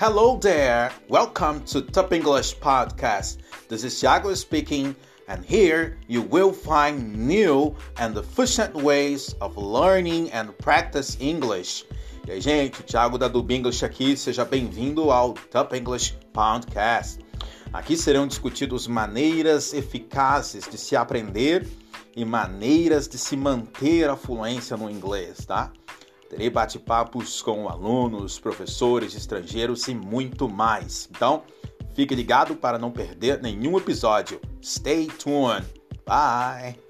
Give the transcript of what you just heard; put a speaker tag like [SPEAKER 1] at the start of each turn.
[SPEAKER 1] Hello there. Welcome to Top English Podcast. This is Thiago speaking, and here you will find new and efficient ways of learning and practice English. E aí, gente, Thiago da Dub English aqui. Seja bem-vindo ao Top English Podcast. Aqui serão discutidos maneiras eficazes de se aprender e maneiras de se manter a fluência no inglês, tá? Terei bate-papos com alunos, professores estrangeiros e muito mais. Então, fique ligado para não perder nenhum episódio. Stay tuned. Bye!